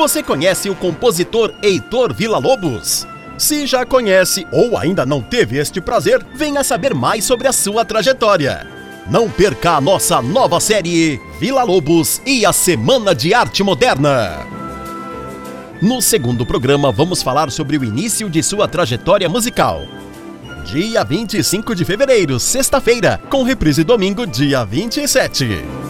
Você conhece o compositor Heitor Villa-Lobos? Se já conhece ou ainda não teve este prazer, venha saber mais sobre a sua trajetória. Não perca a nossa nova série Vila Lobos e a Semana de Arte Moderna. No segundo programa, vamos falar sobre o início de sua trajetória musical. Dia 25 de fevereiro, sexta-feira, com reprise domingo, dia 27.